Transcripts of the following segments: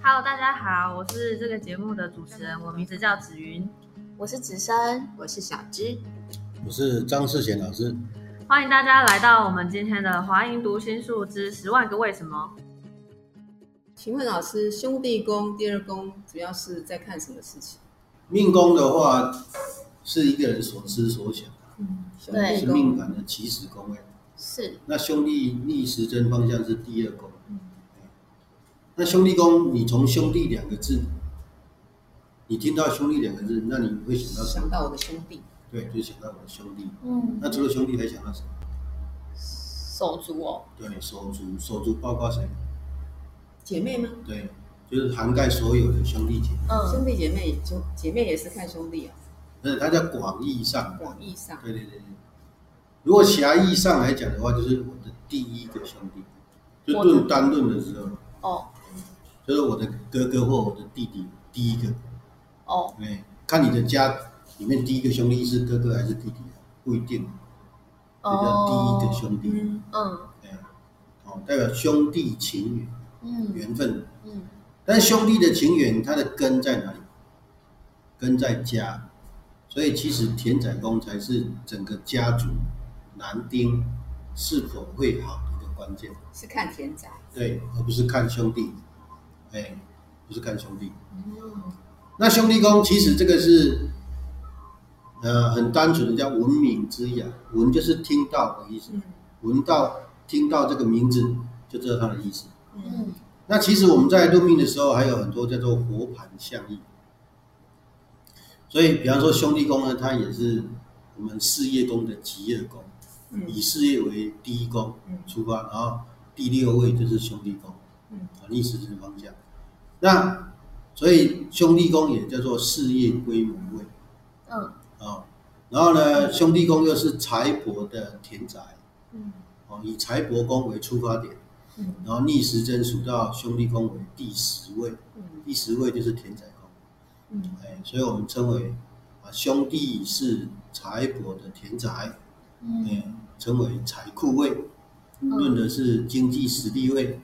Hello，大家好，我是这个节目的主持人，我名字叫紫云，我是子珊，我是小芝，我是张世贤老师。欢迎大家来到我们今天的华英读心术之十万个为什么。请问老师，兄弟宫第二宫主要是在看什么事情？命宫的话，是一个人所思所想，嗯，兄对是命盘的起始宫位。是那兄弟逆时针方向是第二宫。嗯那兄弟宫，你从兄弟两个字，你听到兄弟两个字，那你会想到什么？想到我的兄弟，对，就想到我的兄弟。嗯，那除了兄弟，还想到什么？手足哦，对，手足，手足包括谁？姐妹吗？对，就是涵盖所有的兄弟姐妹。嗯，兄弟姐妹，兄姐妹也是看兄弟啊，那它叫广义上。广义上。对对对对。如果狭义上来讲的话，就是我的第一个兄弟，就我的论单论的时候，哦就是我的哥哥或我的弟弟第一个。哦，哎，看你的家里面第一个兄弟是哥哥还是弟弟，不一定，这叫第一个兄弟。嗯，嗯哎，哦，代表兄弟情缘嗯缘分。嗯但兄弟的情缘，它的根在哪里？根在家，所以其实田仔宫才是整个家族男丁是否会好的一个关键。是看田宅。对，而不是看兄弟，哎，不是看兄弟。嗯那兄弟宫其实这个是，呃，很单纯的叫闻名之雅，闻就是听到的意思，嗯闻到听到这个名字就知道它的意思。嗯嗯那其实我们在论命的时候，还有很多叫做活盘相意。所以，比方说兄弟宫呢，它也是我们事业宫的吉业宫，嗯以事业为第一宫嗯出发，然后第六位就是兄弟宫，嗯啊，逆时针方向。那所以兄弟宫也叫做事业规模位嗯啊。然后呢，兄弟宫又是财帛的田宅，嗯哦，以财帛宫为出发点，嗯然后逆时针数到兄弟宫为第十位，嗯第十位就是田宅宫，嗯哎，所以我们称为啊兄弟是财帛的田宅，嗯哎，称为财库位，嗯论的是经济实力位，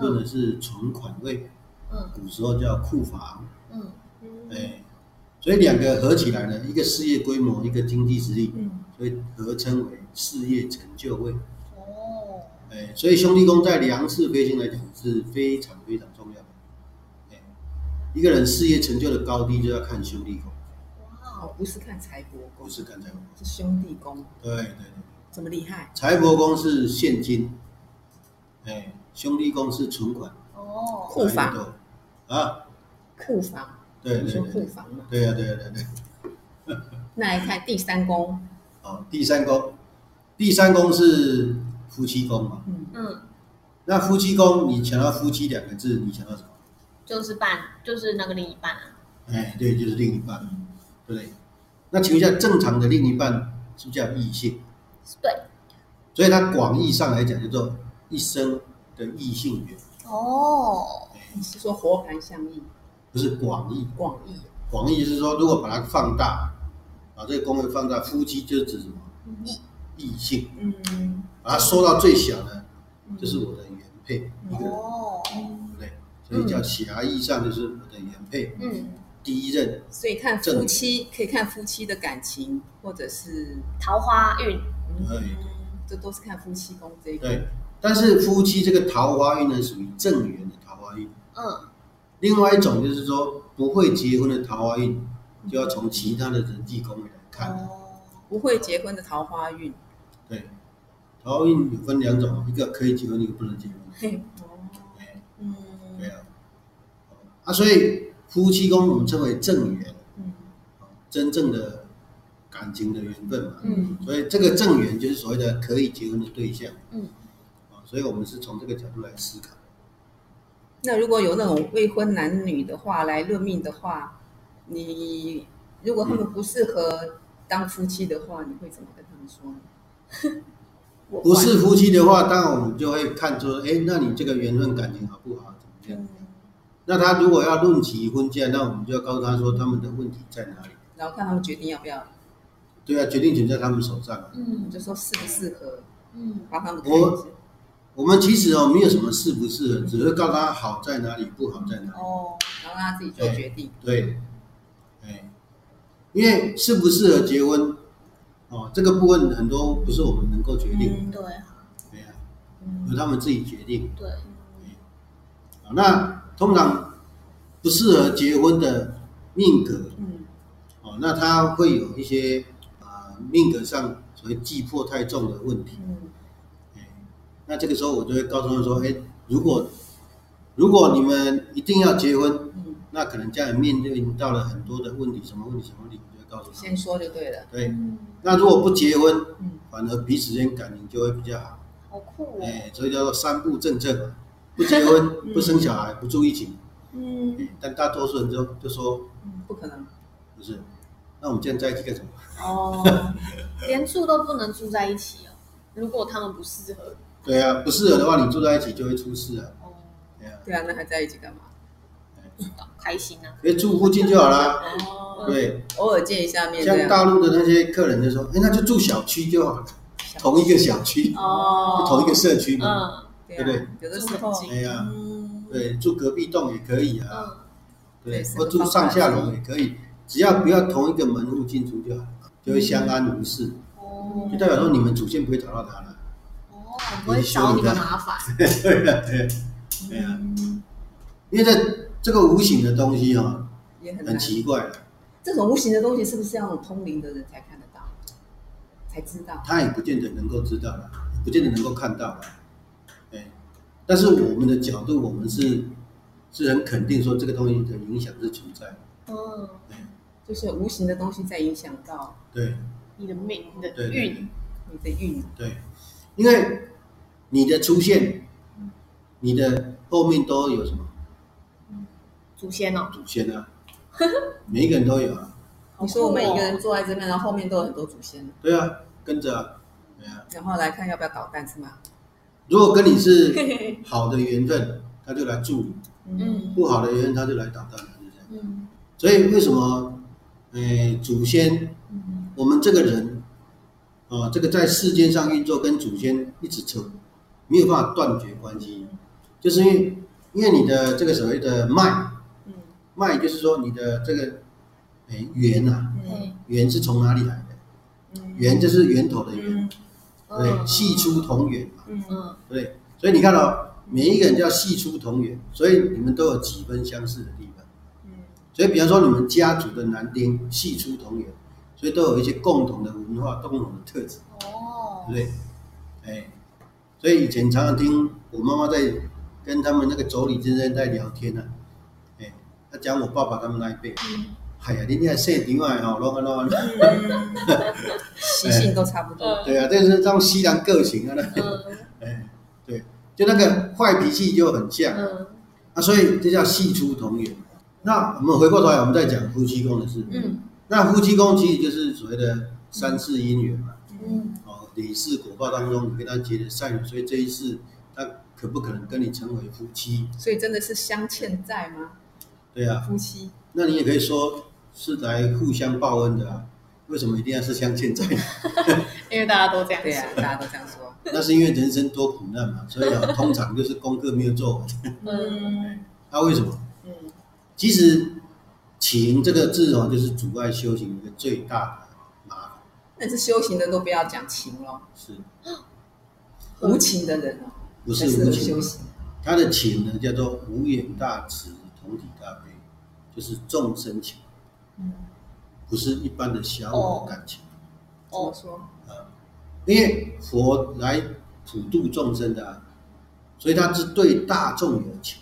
论嗯的是存款位，嗯古时候叫库房，嗯嗯哎，所以两个合起来呢，一个事业规模，一个经济实力，嗯所以合称为事业成就位。哦，哎，所以兄弟宫在梁氏飞星来讲是非常非常重要的。哎，一个人事业成就的高低就要看兄弟宫，哇哦，不是看财帛宫不，是看财帛宫。是兄弟宫，对对对，这么厉害？财帛宫是现金，哎，兄弟宫是存款。哦，库房啊，库房，你说对对对对，库房嘛？对呀、对呀、对对。那来看第三宫，哦，第三宫，第三宫是夫妻宫嘛？嗯嗯，那夫妻宫，你想到夫妻两个字，你想到什么？就是伴，就是那个另一半啊，哎，对，就是另一半，对不对？那请问一下，正常的另一半是不是叫异性？对，所以它广义上来讲叫做一生的异性缘，哦，你是说活盘相应，不是广义。广义？广义是说，如果把它放大，把这个功能放大，夫妻就是指什么？异异性。嗯，把它缩到最小呢，就是我的原配哦，对？所以叫狭义上就是我的原配，嗯，第一任。所以看夫妻可以看夫妻的感情，或者是桃花运，嗯对，这都是看夫妻宫这一块。对，但是夫妻这个桃花运呢，属于正缘的桃花运。嗯另外一种就是说，不会结婚的桃花运，就要从其他的人际宫位来看。哦，不会结婚的桃花运，对，桃花运有分两种，一个可以结婚，一个不能结婚。嘿，哦，对啊。啊，所以夫妻宫我们称为正缘，嗯真正的感情的缘分嘛。嗯所以这个正缘就是所谓的可以结婚的对象。嗯，啊，所以我们是从这个角度来思考。那如果有那种未婚男女的话来论命的话，你如果他们不适合当夫妻的话，你会怎么跟他们说呢？不是夫妻的话，当然我们就会看出，哎，那你这个缘分感情好不好，怎么样？嗯，那他如果要论起婚嫁，那我们就要告诉他说他们的问题在哪里。然后看他们决定要不要，对啊，决定权在他们手上。嗯就说适不适合，嗯帮他们看一下。我们其实哦没有什么适不适合，只是告诉他好在哪里，不好在哪里。哦，然后让他自己做决定。对，哎，因为适不适合结婚，哦，这个部分很多不是我们能够决定，嗯对对呀、嗯由他们自己决定。对，啊那通常不适合结婚的命格，嗯哦，那他会有一些啊、命格上所谓忌破太重的问题。嗯那这个时候我就会告诉他说，哎，如果如果你们一定要结婚，嗯，那可能家里面对到了很多的问题，什么问题什么问题，我就会告诉他先。说就对了。对，嗯，那如果不结婚，嗯反而彼此间感情就会比较好。好酷哦，哎，所以叫做三不正正嘛，不结婚、不生小孩、不住一起。嗯，哎但大多数人就就说嗯，不可能。不是，那我们这样在一起干什么？哦，连住都不能住在一起哦，如果他们不适合，对啊，不适合的话，你住在一起就会出事啊。哦，对啊，对啊，那还在一起干嘛？开心啊，因为住附近就好啦。哦，对，偶尔见一下面这样。像大陆的那些客人就说，哎，那就住小区就好了，同一个小区，哦。就同一个社区嘛。嗯对不对？有的时候，哎呀，嗯，对，住隔壁栋也可以啊，嗯，对，或住上下楼也可以，只要不要同一个门户进出就好，就会相安无事，哦。就代表说你们祖先不会找到他了。哦，不会找你们麻烦，对啊，对，对啊，嗯因为这这个无形的东西哈、很也很难。奇怪了，这种无形的东西是不是要通灵的人才看得到，才知道？他也不见得能够知道了，不见得能够看到了，哎，但是我们的角度，我们是是很肯定说这个东西的影响是存在的，嗯，就是无形的东西在影响到对。你的命，你的对对。运，你的运。对，因为你的出现，你的后面都有什么？祖先哦，祖先啊，每一个人都有啊，你说我们一个人坐在这边，然后后面都有很多祖先，对啊，跟着啊，对啊，然后来看要不要捣蛋是吗？如果跟你是 好的缘分，他就来助你；嗯。不好的缘分，他就来捣蛋了，就这样。嗯。所以为什么，呃，祖先，嗯。我们这个人，啊、这个在世间上运作，跟祖先一直扯，没有办法断绝关系，就是因为，因为你的这个所谓的脉，嗯脉就是说你的这个，哎，源啊，嗯源是从哪里来的？嗯源就是源头的源，嗯对，系出同源嘛，嗯嗯对？所以你看到，每一个人叫系出同源，所以你们都有几分相似的地方。嗯所以，比方说你们家族的男丁系出同源，所以都有一些共同的文化、共同的特质，哦。对不，对？哎，所以以前常常听我妈妈在跟他们那个妯娌之间在聊天呢、啊，哎，她讲我爸爸他们那一辈，嗯。哎呀，你那细场啊，吼，弄啊弄啊，嗯，习性都差不多。对啊，这是这种西洋个性啊，那嗯。哎，对，就那个坏脾气就很像嗯。啊，所以这叫系出同源。那我们回过头来，我们再讲夫妻宫的事。嗯那夫妻宫其实就是所谓的三世姻缘嘛，嗯哦，你是果报当中，你跟他结的善缘，所以这一世他可不可能跟你成为夫妻？所以真的是相欠债吗？对啊，夫妻那你也可以说是来互相报恩的啊。为什么一定要是相欠债？因为大家都这样对啊，大家都这样说。那是因为人生多苦难嘛，所以啊，通常就是功课没有做完。嗯那、为什么？嗯其实“情”这个字哦，就是阻碍修行一个最大的麻烦。那是修行的都不要讲情了，是无情的人哦，不是无情修？行。他的情呢，叫做无眼大慈，同体大悲，就是众生情，嗯，不是一般的小我感情。怎么说？因为佛来普度众生的、啊，所以他是对大众有情，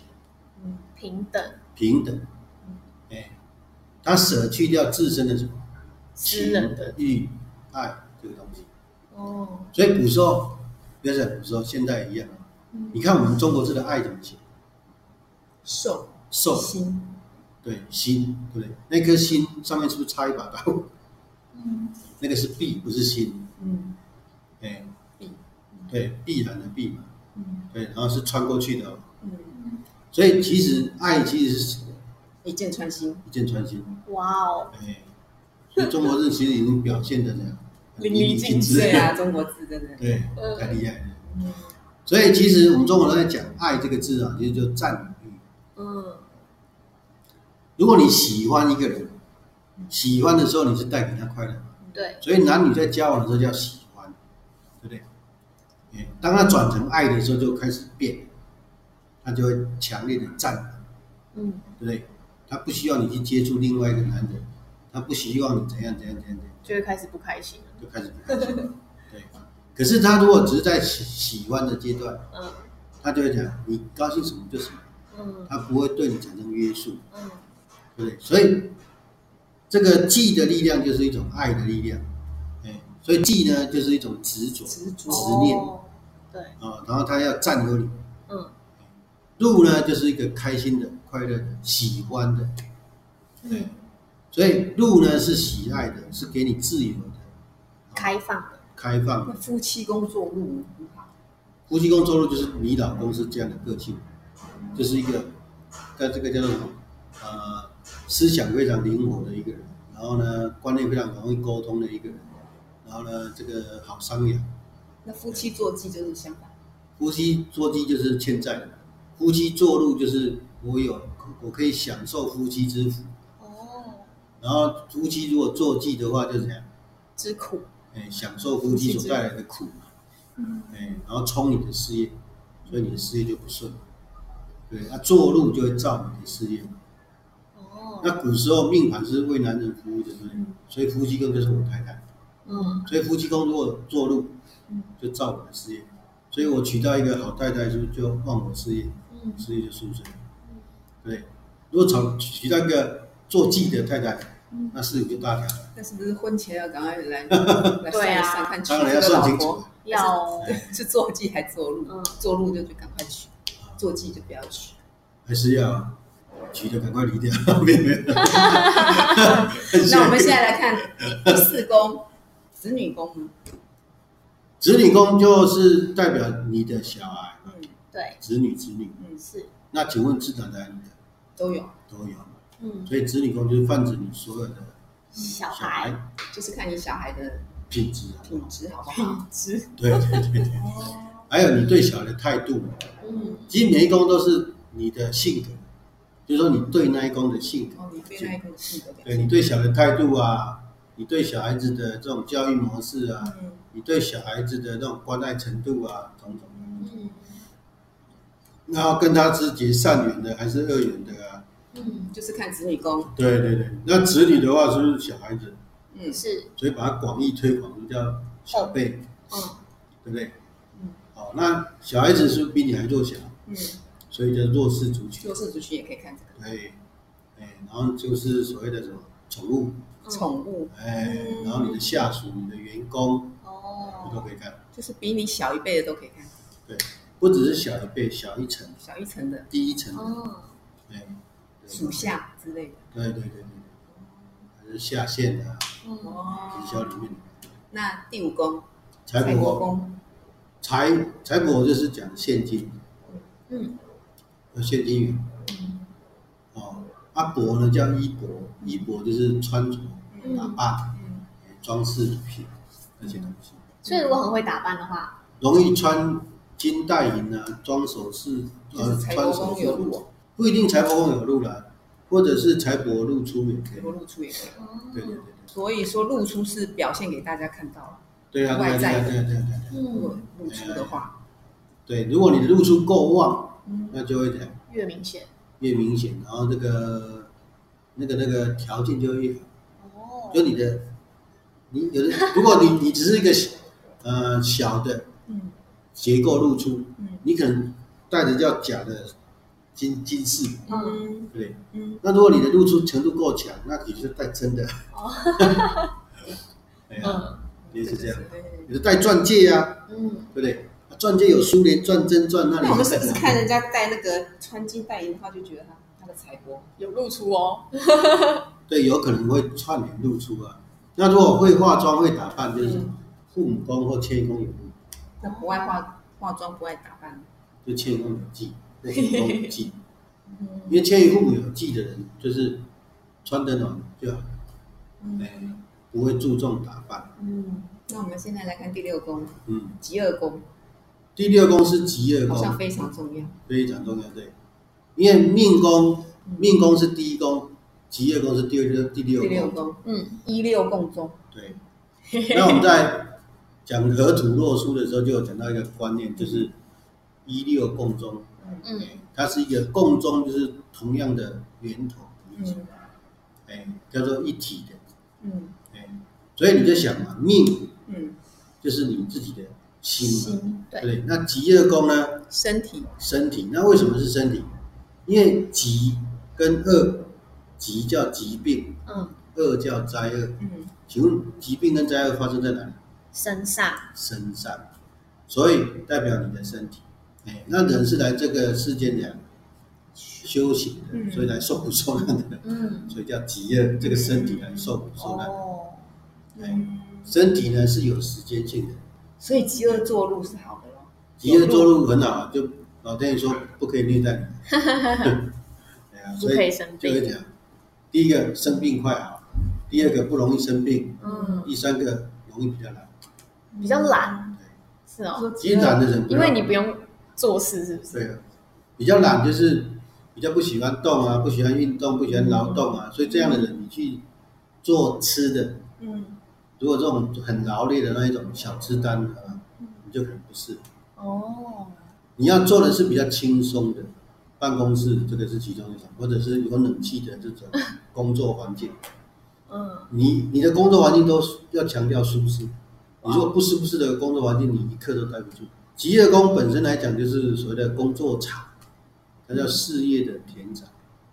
嗯平等平等。哎，他舍去掉自身的什么私人的欲、爱这个东西。哦，所以古时候，不要讲古时候，现在一样。你看我们中国字的爱怎么写？受受，心，对，心，对不对？那颗心上面是不是插一把刀？嗯 那个是必，不是心。嗯哎，必，对，必然的必嘛，嗯对，然后是穿过去的、哦。嗯，所以其实爱其实是一箭穿心，一箭穿心。哇哦，哎，所以中国字其实已经表现的这样淋漓尽致对啊，中国字真的，对，嗯太厉害了。嗯所以其实我们中国人在讲爱这个字啊，其实就占有欲。嗯，如果你喜欢一个人，喜欢的时候你是带给他快乐，对，所以男女在交往的时候叫喜欢，对不对？哎，当他转成爱的时候，就开始变，他就会强烈的占有，嗯，对不对？他不希望你去接触另外一个男人，他不希望你怎样怎样怎样怎样，就会开始不开心了。就开始不开心。对，可是他如果只是在喜喜欢的阶段，嗯他就会讲你高兴什么就什么，嗯他不会对你产生约束，嗯对不对？所以这个记的力量就是一种爱的力量，哎，所以记呢就是一种执着、执着执念哦对，啊，然后他要占有你。嗯路呢就是一个开心的、快乐的、喜欢的，对，所以路呢是喜爱的，是给你自由的、开放的，开放的。夫妻工作路很好，夫妻工作路就是你老公是这样的个性，就是一个在这个叫做什么？呃，思想非常灵活的一个人，然后呢，观念非常容易沟通的一个人，然后呢，这个好商量。那夫妻坐骑就是相反，夫妻坐骑就是欠债的，夫妻坐路就是我有我可以享受夫妻之福，哦，然后夫妻如果坐骑的话就是怎样？之苦，哎，享受夫妻所带来的苦嘛，嗯。哎，然后冲你的事业，所以你的事业就不顺。对，那坐路就会造你的事业。哦，那古时候命盘是为男人服务的，对不对？嗯？所以夫妻宫就是我太太，嗯。所以夫妻宫如果坐路嗯，就造我的事业，所以我娶到一个好太太，就就旺我事业，嗯。事业就顺遂。对，如果找娶到一个做妓的太太，嗯那事业就大条了。那是不是婚前要赶快来 来算一算，看娶当然要这个老算清楚婆。要 对是坐骑还做路嗯？坐路就去赶快娶，做妓就不要娶。还是要娶的赶快离掉，没有没有。那我们现在来看第四宫，子女宫呢？子女宫就是代表你的小孩，嗯对，子女子女。嗯，是，那请问是哪来你的？都有，都有。嗯，所以子女宫就是泛指你所有的小小孩，就是看你小孩的品质啊。品质好不好？质，对对对对。还有你对小孩的态度，嗯其实每一宫都是你的性格，就是说你对那一宫的性格，哦，你对那一个性格表对你对小孩的态度啊，你对小孩子的这种教育模式啊，嗯你对小孩子的那种关爱程度啊，种种。嗯然后跟他是结善缘的还是恶缘的啊？嗯，就是看子女宫，对对对，那子女的话是不是小孩子？嗯，是，所以把它广义推广，就叫小辈，嗯。对不对？嗯，好，那小孩子是不是比你还弱小？嗯，所以叫弱势族群。弱势族群也可以看这个。对，哎，然后就是所谓的什么宠物，嗯。宠物，哎，嗯然后你的下属、你的员工，哦。都哦，可以看。就是比你小一辈的都可以看，不只是小一辈，小一层、小一层的。第一层的，哦，哎，对属下之类的。对对对对对，还是下线的哦。直销里面的。那第五宫财财帛帛宫，财财帛就是讲现金，嗯。有现金源。嗯。哦，阿帛呢叫衣帛，衣帛就是穿着、嗯。打扮、嗯，装饰品那些东西，所以如果很会打扮的话，容易穿金戴银啊，装首饰，呃，穿首饰宫有路，不一定财帛宫有路啦，或者是财帛露出也可以。多露出也可以。哦对对对对，所以说露出是表现给大家看到了，对啊，对啊，对啊，对啊，对啊，对啊。如果嗯，露出的话，对，如果你露出够旺，嗯，那就会怎样？越明显，越明显，然后这个那个那个条件就会越好。哦，就你的，你有的，如果你你只是一个呃小的嗯结构露出，嗯你可能戴着叫假的金金饰，嗯对？嗯，那如果你的露出程度够强，那你就是带真的。哦 哎呀，嗯也是这样，对。你是带钻戒啊，嗯对不对？钻戒有苏联钻、真钻，那里那我们是不是看人家戴那个穿金戴银的话，就觉得他他的财帛有露出哦，对，有可能会串联露出啊。那如果会化妆、会打扮，就是嗯父母宫或迁移宫有路，那不爱化化妆，不爱打扮，就迁移宫有忌，或父母忌。嗯因为迁移父母有忌的人，就是穿得暖就好，哎嗯不会注重打扮。嗯那我们现在来看第六宫嗯，极恶宫，第六宫是极恶宫，好像非常重要。非常重要，对，因为命宫命宫是第一宫，极恶宫是第二第六宫，第六宫，嗯，一六共中，对。那我们在讲河图洛书的时候，就有讲到一个观念，就是一六共中，嗯它是一个共中，就是同样的源头，嗯哎，叫做一体的，嗯哎，所以你就想嘛，命嗯，就是你自己的心嘛，心对，那极恶宫呢，身体，身体，那为什么是身体？因为疾跟恶，疾叫疾病，嗯，恶叫灾厄。嗯请问疾病跟灾厄发生在哪里？身上，身上，所以代表你的身体。哎，那人是来这个世间讲修行的，嗯所以来受苦受难的，嗯，所以叫极乐。这个身体来受苦受难。哦，哎，身体呢是有时间性的，所以饥饿坐路是好的咯。疾厄做路很好啊，就老天爷说不可以虐待你。对啊，所以不可以生病，就会讲，第一个生病快好，第二个不容易生病，嗯，第三个容易比较懒。比较懒，是哦，说其实懒的人因要，为你不用做事，是不是？对啊，比较懒就是比较不喜欢动啊，不喜欢运动，不喜欢劳动啊，所以这样的人你去做吃的，嗯。如果这种很劳累的那一种小吃单啊，你就可能不是。哦，你要做的是比较轻松的办公室，这个是其中一种，或者是有冷气的这种工作环境。嗯，你你的工作环境都要强调舒适，你如果不舒适的工作环境，你一刻都待不住。极业宫本身来讲，就是所谓的工作场，它叫事业的田场。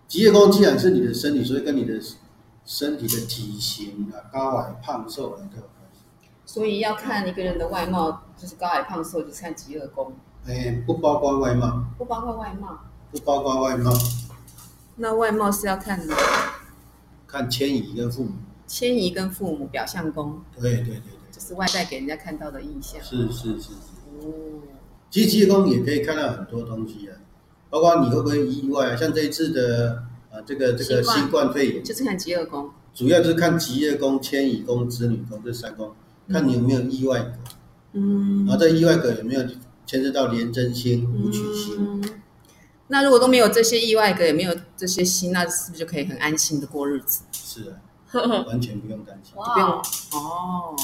极业宫既然是你的身体，所以跟你的身体的体型啊、高矮胖瘦啊都有关系。所以要看一个人的外貌，就是高矮胖瘦，就是看极恶宫，哎，不包括外貌，不包括外貌。不包括外貌，那外貌是要看看迁移跟父母。迁移跟父母表象宫，对对对就是外在给人家看到的印象，。是是是是。哦，其实极业工也可以看到很多东西啊，包括你会不会意外啊，像这一次的啊这个这个新冠肺炎。就是看极恶宫。主要就是看吉业宫、迁移宫、子女宫这三宫，看你有没有意外格，嗯然后这意外格有没有牵涉到廉贞星、武曲星。嗯那如果都没有这些意外格，也没有这些心，那是不是就可以很安心的过日子？是啊，完全不用担心。不用，哦。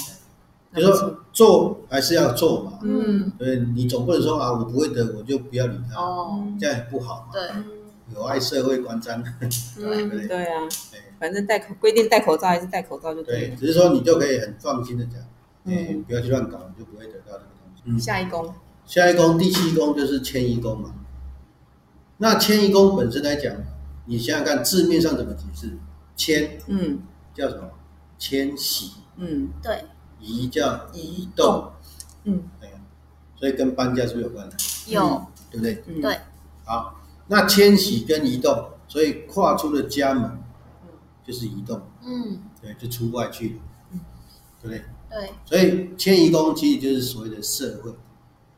就说做还是要做嘛，嗯，对你总不能说啊我不会得我就不要理他，哦，这样也不好嘛。对，有碍社会观瞻，对不对？对啊，对反正戴口规定戴口罩还是戴口罩就对。只是说你就可以很放心的讲，哎嗯，不要去乱搞，你就不会得到这个东西。嗯，下一宫，下一宫第七宫就是迁移宫嘛。那迁移宫本身来讲，你想想看字面上怎么解释？迁嗯叫什么？迁徙，嗯，对，移叫移动，嗯。对啊，所以跟搬家是不是有关？的？有，对不对？嗯，对，好，那迁徙跟移动，所以跨出了家门就是移动，嗯，对，就出外去了，嗯。对不对？对，所以迁移宫其实就是所谓的社会，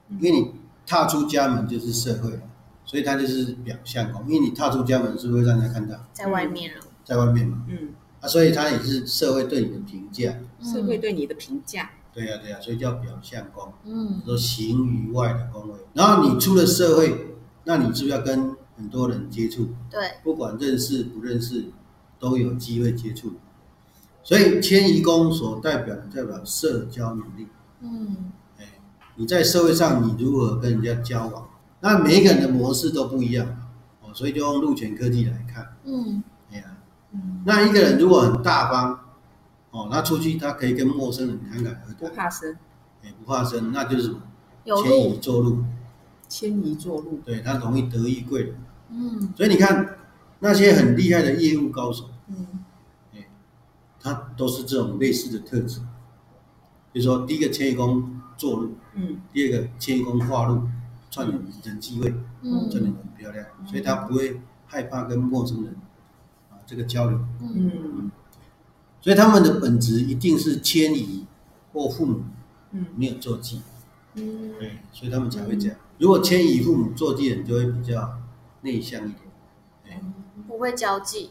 嗯。因为你踏出家门就是社会了，所以它就是表象宫，因为你踏出家门是不是会让人家看到？在外面了，在外面嘛，嗯，啊，所以它也是社会对你的评价，社会对你的评价，对呀、对呀、所以叫表象宫，嗯，说行于外的宫位。然后你出了社会，那你是不是要跟很多人接触？对，不管认识不认识，都有机会接触。所以迁移宫所代表的代表社交能力。嗯，哎，你在社会上你如何跟人家交往？那每一个人的模式都不一样哦，所以就用陆权科技来看。嗯，那一个人如果很大方哦，他出去他可以跟陌生人侃侃而谈不，怕生，哎，不怕生，那就是什么？有迁移路，做路，迁移坐路，对他容易得意贵人。嗯，所以你看那些很厉害的业务高手，嗯。哎他都是这种类似的特质。比如说，第一个迁移宫做路，嗯。第二个迁移宫化路，串联人机会，嗯，串联得很漂亮，所以他不会害怕跟陌生人啊这个交流。嗯，嗯所以他们的本质一定是迁移或父母嗯。没有做记，嗯。对，所以他们才会这样。如果迁移父母做记的人，就会比较内向一点，哎，不会交际，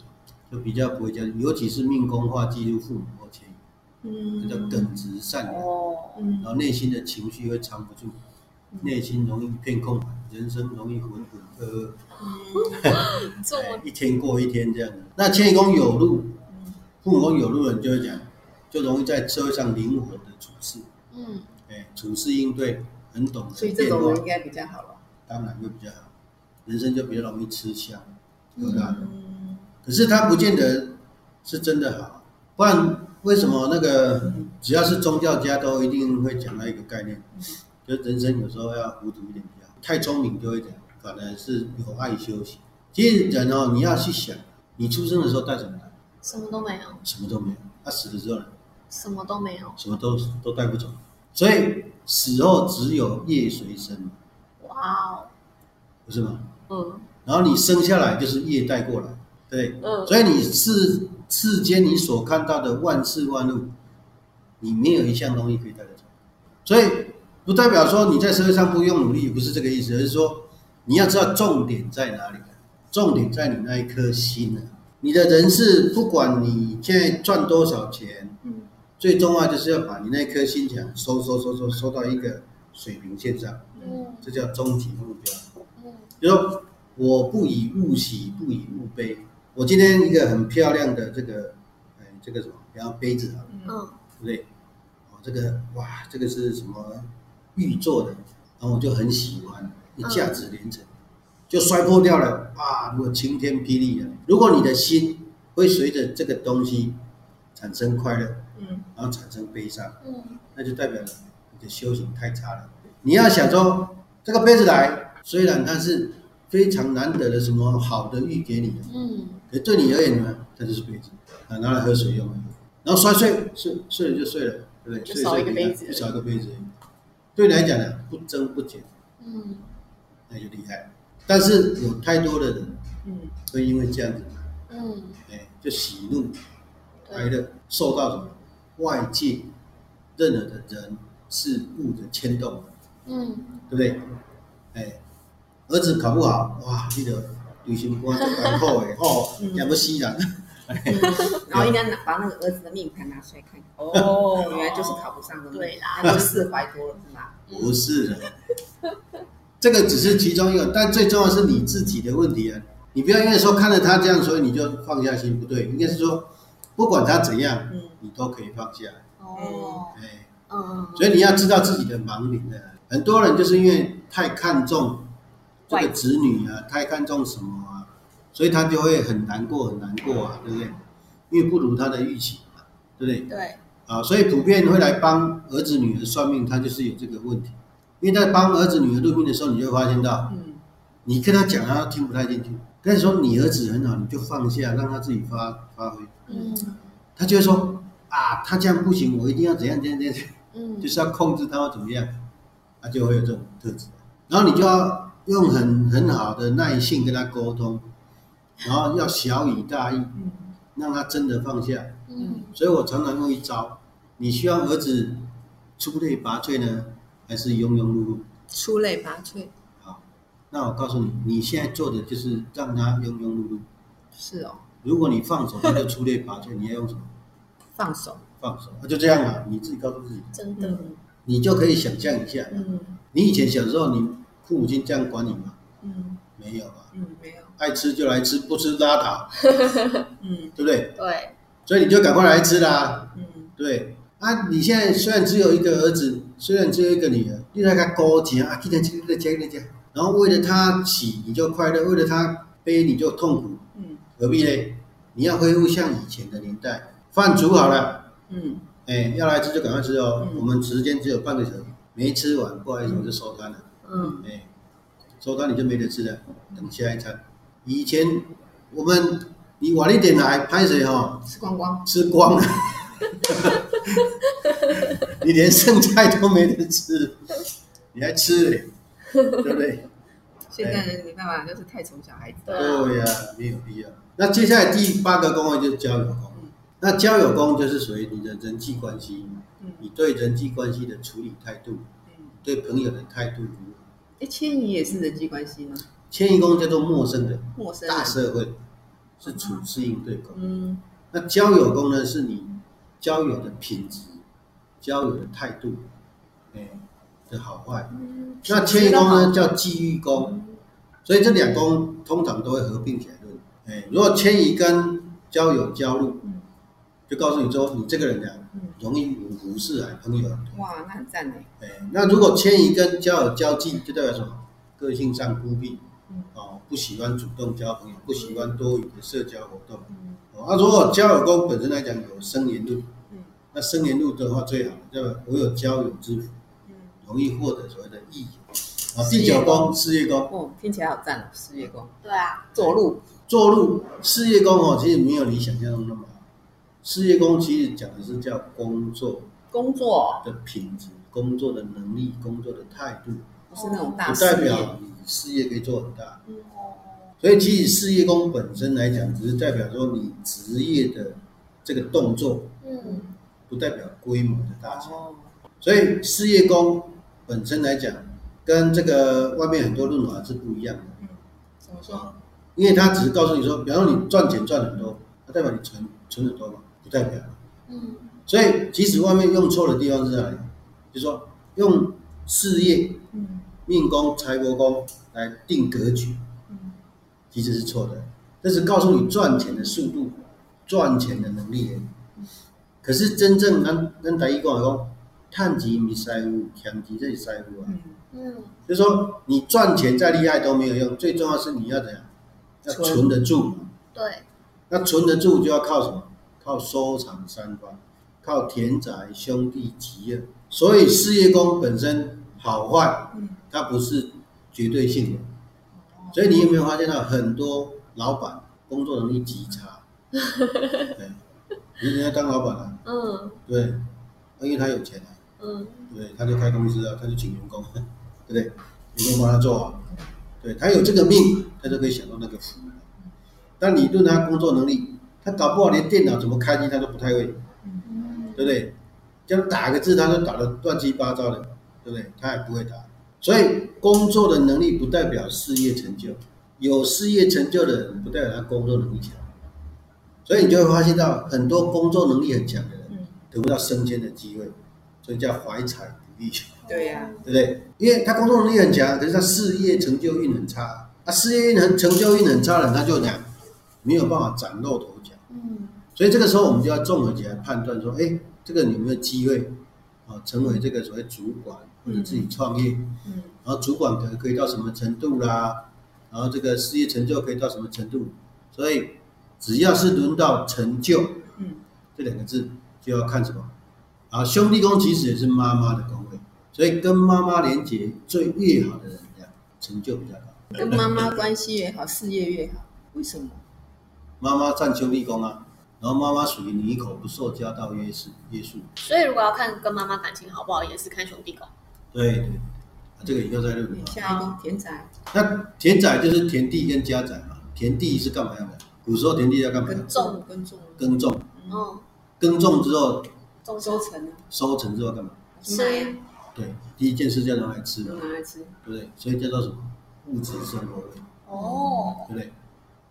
就比较不会交际，尤其是命宫化记录父母或迁移，嗯。这叫耿直善良，哦，嗯。然后内心的情绪会藏不住，内心容易一片空白，人生容易浑浑噩噩。一天过一天这样的。那迁移宫有路，父母宫有路的人就会讲，就容易在社会上灵活的处事，嗯哎，处事应对很懂所以得这种人应，该比较好了。当然会比较好，人生就比较容易吃香，对不对？嗯，可是他不见得是真的好，不然为什么那个只要是宗教家都一定会讲到一个概念，就人生有时候要糊涂一点比较好，太聪明就会讲，反而是有爱修行。其实人哦，你要去想，你出生的时候带什么来？什么都没有，什么都没有，他、死了之后呢，什么都没有。什么都都带不走，所以死后只有业随身，哇哦，不是吗？嗯。然后你生下来就是业带过来，对，嗯。所以你世世间你所看到的万事万物，你没有一项东西可以带得走，所以不代表说你在社会上不用努力，不是这个意思，而是说你要知道重点在哪里，重点在你那一颗心啊。你的人是不管你现在赚多少钱，嗯，最重要就是要把你那颗心想收收收收收到一个水平线上，嗯这叫终极目标。嗯就说我不以物喜，不以物悲。我今天一个很漂亮的这个，哎，这个什么，比方杯子啊，嗯对不对？哦，这个哇，这个是什么玉做的，然后我就很喜欢，你价值连城，就摔破掉了啊！如果晴天霹雳了，如果你的心会随着这个东西产生快乐，嗯，然后产生悲伤，嗯那就代表你的修行太差了。你要想说，这个杯子来，虽然它是非常难得的什么好的玉给你的，嗯可对你而言呢，它就是杯子啊，拿来喝水用。然后摔碎，碎碎了就碎了，对不对？就少一个杯子就少一个杯子。对你来讲呢，不增不减，嗯。那就厉害。但是有太多的人嗯，会因为这样子，嗯，哎，就喜怒哀对，乐，受到什么？外界任何的人事物的牵动，嗯。对不对？哎，儿子考不好，哇，你的旅行官就蛮好的哦，嗯。也不死人。然后应该拿把那个儿子的命盘拿出来看，哦，原来就是考不上的，对啦那就释怀多了是吧？不是的，这个只是其中一个，但最重要是你自己的问题啊！你不要因为说看了他这样，所以你就放下心，不对，应该是说不管他怎样，嗯你都可以放下。哦，哎，嗯，所以你要知道自己的盲点。很多人就是因为太看重这个子女啊，太看重什么啊，所以他就会很难过，很难过啊，对不对？因为不如他的预期嘛，对不对？对，啊，所以普遍会来帮儿子女儿算命，他就是有这个问题。因为在帮儿子女儿论命的时候，你就会发现到，嗯你跟他讲，他听不太进去。跟你说你儿子很好，你就放下，让他自己发发挥。嗯他就会说啊，他这样不行，我一定要怎样怎样怎样，嗯就是要控制他或怎么样，他就会有这种特质。然后你就要用很很好的耐性跟他沟通，然后要小以大义，嗯让他真的放下。嗯所以我常常用一招：你希望儿子出类拔萃呢，还是庸庸碌碌？出类拔萃，好，那我告诉你，你现在做的就是让他庸庸碌碌。是哦，如果你放手，他就出类拔萃。你要用什么？放手，放手，那就这样啊！你自己告诉自己，真的，嗯你就可以想象一下，嗯你以前小时候，你父母亲这样管你吗？嗯没有啊，嗯，没有，爱吃就来吃，不吃拉倒，嗯对不对？对，所以你就赶快来吃啦，嗯对啊。你现在虽然只有一个儿子，虽然只有一个女儿，你那个高级啊，给他吃，给他吃，给他吃，然后为了他喜你就快乐，为了他悲你就痛苦，嗯何必呢？你要恢复像以前的年代，饭煮好了，嗯哎，要来吃就赶快吃哦。嗯我们时间只有半个小时，没吃完，不好意思，我就收摊了。嗯哎，收摊你就没得吃了，等下一餐。以前我们你晚一点来，拍谁哈？吃光光，吃光了，你连剩菜都没得吃，你还吃嘞，对不对？现在人没办法，就是太宠小孩子，对呀、没有必要。那接下来第八个宫位就是交友宫，那交友宫就是属于你的人际关系，嗯你对人际关系的处理态度，嗯，对朋友的态度如何？哎，迁移也是人际关系吗？迁移宫叫做陌生的大陌生人，社会，是处事应对宫。嗯。那交友宫呢，是你交友的品质、交友的态度，哎，的好坏。嗯那迁移宫呢叫际遇宫，所以这两宫通常都会合并起来论。哎，如果迁移跟交友交路嗯，就告诉你说你这个人呢嗯。容易五湖四海，朋友。哇，那很赞哎，哎，那如果迁移跟交友交际，就代表什么？个性上孤僻。嗯，哦，不喜欢主动交朋友，不喜欢多余的社交活动。嗯。哦，那、如果交友宫本身来讲有生年禄，嗯。那生年禄的话最好，代表我有交友之福，嗯，容易获得所谓的益友。啊，第九宫宫。事业宫，哦，听起来好赞哦，事业宫。对啊，做路，坐路事业宫哦，其实没有你想象中那么好。事业宫其实讲的是叫工作。工作。的品质、工作的能力、工作的态度，不是那种大不事业，代表你事业可以做很大。嗯所以，其实事业宫本身来讲，只是代表说你职业的这个动作，嗯，不代表规模的大小。哦，所以，事业宫本身来讲，跟这个外面很多论法是不一样的。怎么说？因为他只是告诉你说，比方说你赚钱赚很多，它代表你存存很多嘛，不代表。嗯，所以，即使外面用错的地方是哪里？就是说用事业嗯命宫、财帛宫来定格局，嗯其实是错的。这是告诉你赚钱的速度、赚钱的能力。可是真正咱咱第一讲来讲，探钱咪师傅，欠钱这是师傅啊。嗯嗯，就是说你赚钱再厉害都没有用，最重要是你要怎样？要存存得住嘛。对，那存得住就要靠什么？靠收藏三观，靠田宅兄弟吉业。所以事业宫本身好坏，嗯它不是绝对性的。所以你有没有发现到很多老板工作能力极差？对，人家当老板啊，嗯对，因为他有钱啊，嗯对，他就开公司啊，他就请员工，对不对？员工帮他做啊，对他有这个命，他就可以享受那个福。但你论他工作能力，他搞不好连电脑怎么开机他都不太会，嗯对不对？叫他打个字，他都打得乱七八糟的，对不对？他也不会打。所以工作的能力不代表事业成就，有事业成就的人不代表他工作能力强。所以你就会发现到很多工作能力很强的人嗯，得不到升迁的机会，所以叫怀才不遇。对呀，对不对？因为他工作能力很强，可是他事业成就运很差。他事业运很成就运很差的人，他就讲没有办法崭露头角。嗯所以这个时候我们就要综合起来判断说，哎，这个你有没有机会啊，成为这个所谓主管或者自己创业？嗯然后主管可可以到什么程度啦？然后这个事业成就可以到什么程度？所以只要是轮到成就嗯这两个字，就要看什么？啊，兄弟宫其实也是妈妈的宫位，所以跟妈妈连结最越好的人，这样成就比较高。跟妈妈关系越好，事业越好，为什么？妈妈占兄弟宫啊，然后妈妈属于你一口不受家道约束约束。所以如果要看跟妈妈感情好不好，也是看兄弟宫。对对这个以后再论啊。下一个田宅那田宅就是田地跟家宅嘛，田地是干嘛用的？古时候田地要干嘛？耕种耕种，耕种，嗯，耕种之后中收成呢，收成之后干嘛？吃卖对，第一件事叫拿来吃嘛，拿来吃，对不对？所以叫做什么？物质生活，哦，对不对？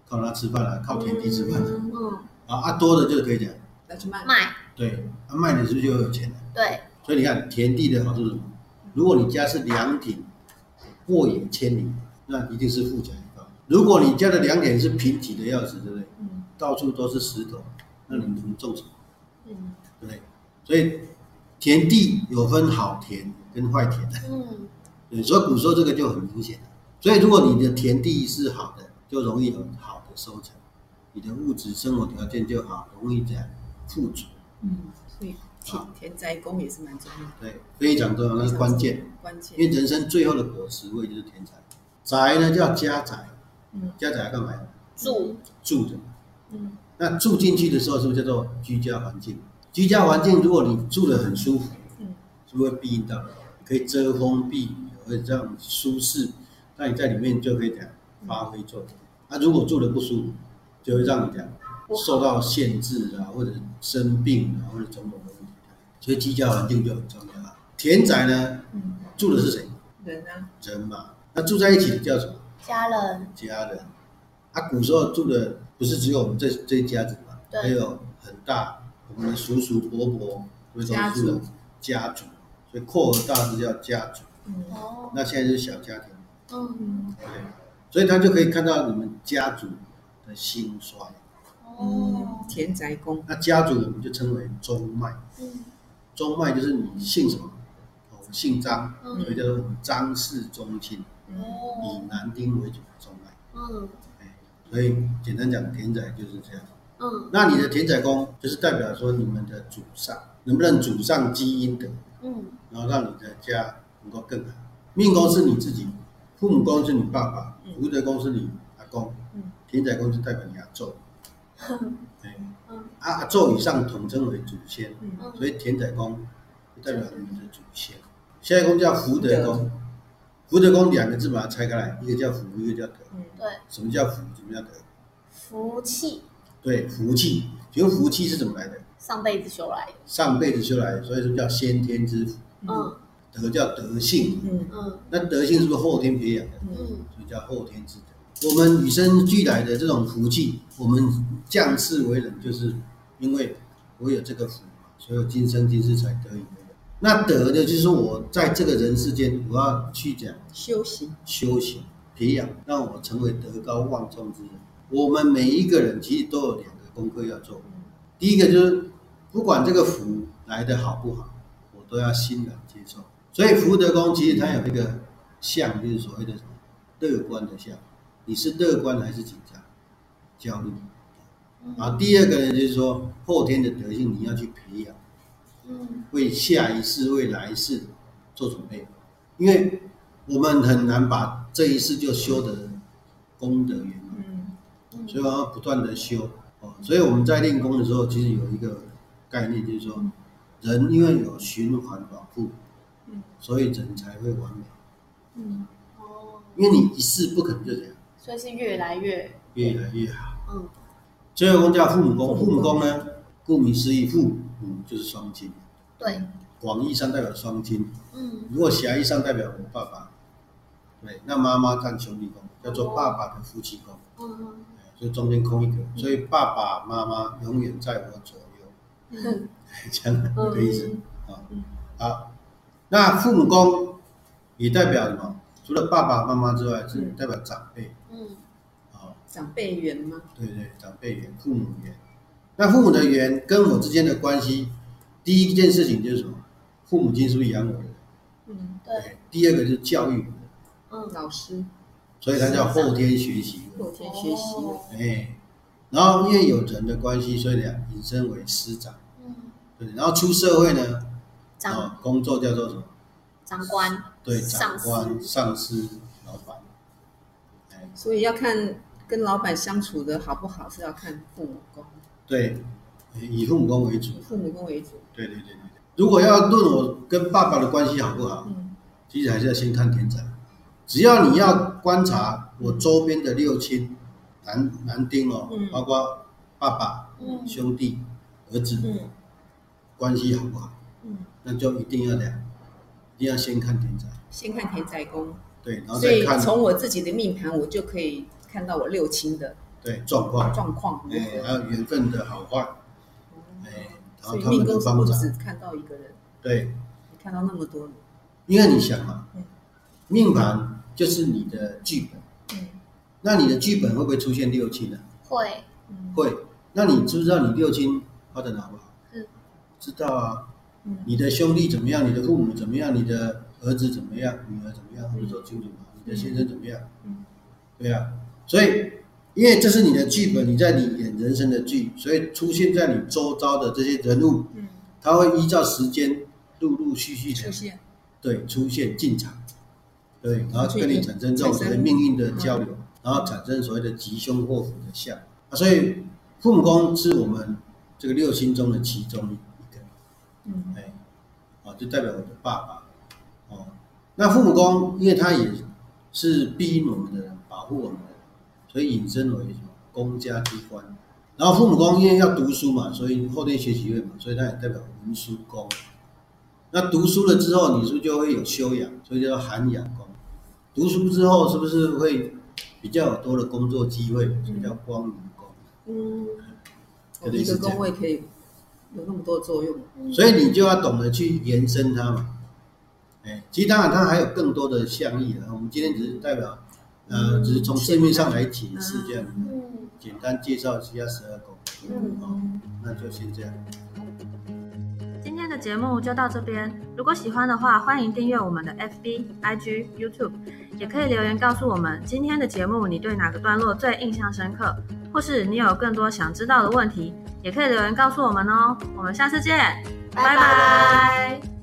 靠它吃饭啊，靠田地吃饭啊。嗯，啊啊，多的就可以讲，拿去卖，卖对，啊卖你是不是就有钱了？对，所以你看田地的好处是什么？如果你家是良田，沃野千里，那一定是富甲一方。如果你家的良田是贫瘠的要死，对不对？嗯到处都是石头，那你能种什么？嗯对不对？所以田地有分好田跟坏田的，嗯对，所以古时候这个就很明显了。所以如果你的田地是好的，就容易有好的收成，你的物质生活条件就好，容易这样富足。嗯，所以田田宅宫也是蛮重要的，对，非常重要，那是关键。关因为，人生最后的果实位就是田宅，宅呢叫家宅，嗯家宅要干嘛？住住的。嗯那住进去的时候，是不是叫做居家环境？居家环境，如果你住得很舒服，嗯是不是会避应到？可以遮风避雨，会这样舒适，那你在里面就可以讲发挥作用。那、如果住的不舒服，就会让你讲受到限制啊，或者生病啊，或者种种的问题。所以居家环境就很重要啊。田宅呢，嗯，住的是谁？人啊，人嘛。那住在一起的叫什么？家人，家人。啊，古时候住的不是只有我们这这一家子嘛，对还有很大我们的叔叔伯伯，所以都家住的族家族，所以扩而大之叫家族。嗯哦，那现在就是小家庭，嗯，嗯对，所以他就可以看到你们家族的兴衰。哦，田宅宫，那家族我们就称为中脉，嗯。中脉就是你姓什么，哦，我姓张，嗯。所以叫做张氏宗亲，以哦，男丁为主的中脉。嗯。哎，所以简单讲，田宅就是这样。嗯。那你的田宅宫就是代表说你们的祖上能不能祖上基因的，嗯。然后让你的家能够更好。命宫是你自己，父母宫是你爸爸，嗯。福德宫是你阿公。嗯，田宅公就代表你阿昼。哎，嗯阿阿昼以上统称为祖先，所以田宅宫就代表你们的祖先。下一个宫叫福德宫，福德宫两个字把它拆开来，一个叫福，一个叫德。嗯对，什么叫福？什么叫德？福气对，福气。请问福气是怎么来的？上辈子修来的，上辈子修来的，所以说叫先天之福。嗯德叫德性，嗯嗯那德性是不是后天培养的？所以叫后天之德。我们与生俱来的这种福气，我们降世为人，就是因为我有这个福嘛，所以我今生今世才得以为人。那德呢，就是我在这个人世间，我要去讲修行，修行、培养，让我成为德高望重之人。我们每一个人其实都有两个功课要做。第一个就是，不管这个福来的好不好，我都要欣然接受。所以福德宫其实它有一个相，就是所谓的什么乐观的相。你是乐观还是紧张、焦虑？啊第二个呢，就是说后天的德性你要去培养，嗯为下一世、为来世做准备。因为我们很难把这一世就修得功德圆满。嗯嗯所以我要不断的修哦。所以我们在练功的时候，其实有一个概念，就是说，人因为有循环保护，嗯所以人才会完美。嗯哦，因为你一世不可能就这样，所以是越来越越来越好。嗯。最后宫叫父母宫，父母宫呢，顾名思义，父母就是双亲，对，广义上代表双亲，嗯。如果狭义上代表我爸爸，对，那妈妈占兄弟宫，叫做爸爸的夫妻宫，嗯。就中间空一格，所以爸爸妈妈永远在我左右。嗯。这样的意思。啊嗯。好，那父母宫也代表什么？除了爸爸妈妈之外，是嗯。代表长辈。长辈缘吗？对对，长辈缘、父母缘。那父母的缘跟我之间的关系，第一件事情就是什么？父母亲是不是养我的？嗯，对，第二个就是教育我的，嗯老师所以它叫后天学习。后天学习，哦哎，然后因为有人的关系，所以呢引申为师长。嗯对，然后出社会呢，长啊，工作叫做什么？长官对，上长官、上司、老板。哎，所以要看跟老板相处的好不好，是要看父母宫，对，以父母宫为主以。父母宫为主。对对对对对。如果要论我跟爸爸的关系好不好，嗯其实还是要先看田宅。只要你要观察我周边的六亲、男男丁哦，嗯包括爸爸、嗯兄弟、儿子嗯关系好不好，嗯，那就一定要量，一定要先看田宅。先看田宅宫，对，然后所以再看从我自己的命盘，我就可以看到我六亲的对状况，状况如哎，何。还有缘分的好坏，哎，然后所以他们命宫是不的方法。只看到一个人，对，你看到那么多人。因为你想嘛嗯，命盘就是你的剧本，嗯那你的剧本会不会出现六亲呢？会嗯会。那你知不知道你六亲发展的好不好？是知道啊。嗯你的兄弟怎么样？你的父母怎么样？你的儿子怎么样？女儿怎么样？会都清楚嘛？你的先生怎么样？嗯对啊。所以，因为这是你的剧本，你在你演人生的剧，所以出现在你周遭的这些人物，嗯，他会依照时间陆陆续续的出现。对出现进场，对，然后跟你产生这种所谓命运的交流，然后产生所谓的吉凶祸福的相。啊，所以父母宫是我们这个六星中的其中一个，嗯。哎，啊，就代表我的爸爸，哦，那父母宫因为他也是庇荫我们的人，保护我们所以引申为什么公家机关。然后父母宫因为要读书嘛，所以后天学习会嘛，所以它也代表文书宫。那读书了之后，你是不是就会有修养？所以叫涵养宫。读书之后，是不是会比较有多的工作机会？所以叫光明宫。嗯，可能是这样一个宫位可以有那么多作用。所以你就要懂得去延伸它嘛。哎，其实当然它还有更多的象意了。我们今天只是代表，呃，只是从字面上来解释这样，嗯简单介绍一下十二宫。嗯哦，那就先这样。今天的节目就到这边。如果喜欢的话，欢迎订阅我们的 FB、IG、YouTube，也可以留言告诉我们今天的节目你对哪个段落最印象深刻，或是你有更多想知道的问题，也可以留言告诉我们哦。我们下次见，拜拜